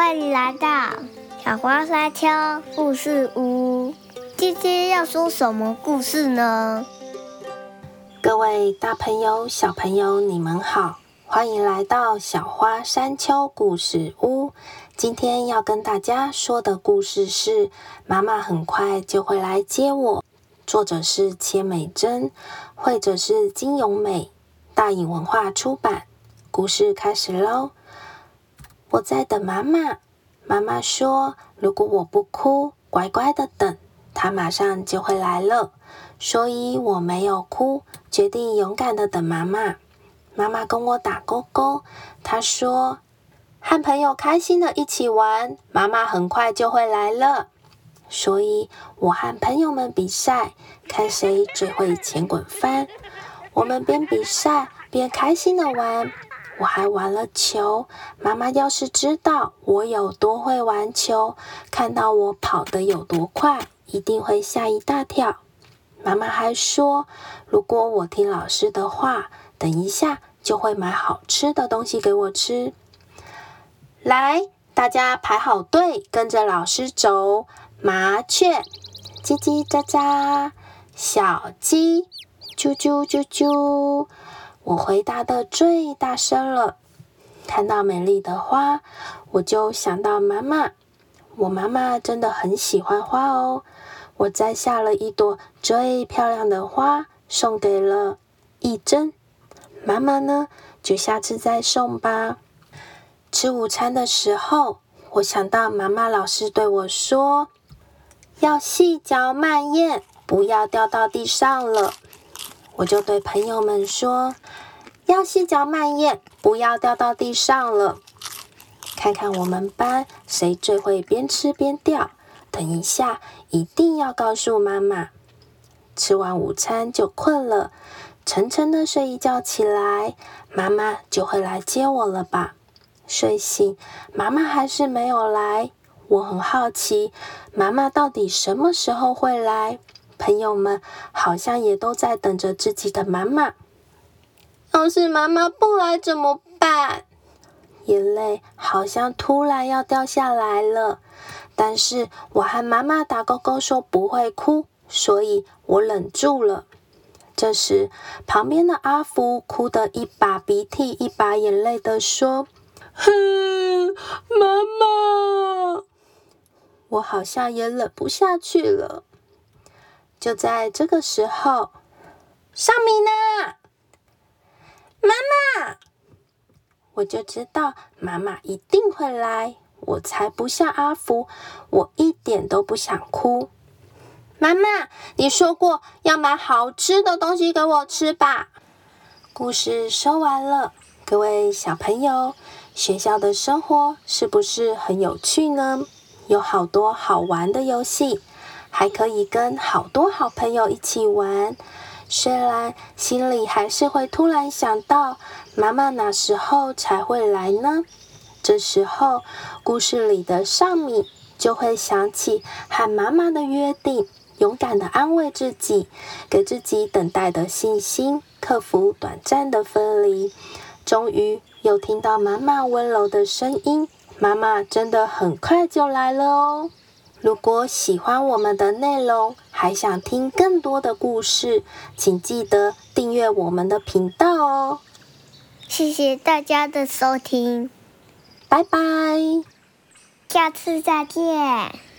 欢迎来到小花山丘故事屋。今天要说什么故事呢？各位大朋友、小朋友，你们好，欢迎来到小花山丘故事屋。今天要跟大家说的故事是《妈妈很快就会来接我》，作者是千美珍，绘者是金永美，大颖文化出版。故事开始喽！我在等妈妈。妈妈说：“如果我不哭，乖乖的等，她马上就会来了。”所以我没有哭，决定勇敢的等妈妈。妈妈跟我打勾勾。她说：“和朋友开心的一起玩，妈妈很快就会来了。”所以我和朋友们比赛，看谁最会前滚翻。我们边比赛边开心的玩。我还玩了球，妈妈要是知道我有多会玩球，看到我跑得有多快，一定会吓一大跳。妈妈还说，如果我听老师的话，等一下就会买好吃的东西给我吃。来，大家排好队，跟着老师走。麻雀叽叽喳喳，小鸡啾啾啾啾。我回答的最大声了。看到美丽的花，我就想到妈妈。我妈妈真的很喜欢花哦。我摘下了一朵最漂亮的花，送给了一珍。妈妈呢，就下次再送吧。吃午餐的时候，我想到妈妈老师对我说：“要细嚼慢咽，不要掉到地上了。”我就对朋友们说：“要细嚼慢咽，不要掉到地上了。看看我们班谁最会边吃边掉。等一下一定要告诉妈妈。吃完午餐就困了，沉沉的睡一觉起来，妈妈就会来接我了吧？睡醒，妈妈还是没有来。我很好奇，妈妈到底什么时候会来？”朋友们好像也都在等着自己的妈妈。要是妈妈不来怎么办？眼泪好像突然要掉下来了。但是我和妈妈打勾勾说不会哭，所以我忍住了。这时，旁边的阿福哭得一把鼻涕一把眼泪的说：“哼，妈妈，我好像也忍不下去了。”就在这个时候，上米呢？妈妈，我就知道妈妈一定会来。我才不像阿福，我一点都不想哭。妈妈，你说过要买好吃的东西给我吃吧？故事说完了，各位小朋友，学校的生活是不是很有趣呢？有好多好玩的游戏。还可以跟好多好朋友一起玩，虽然心里还是会突然想到妈妈哪时候才会来呢？这时候，故事里的尚米就会想起和妈妈的约定，勇敢的安慰自己，给自己等待的信心，克服短暂的分离。终于又听到妈妈温柔的声音，妈妈真的很快就来了哦。如果喜欢我们的内容，还想听更多的故事，请记得订阅我们的频道哦。谢谢大家的收听，拜拜，下次再见。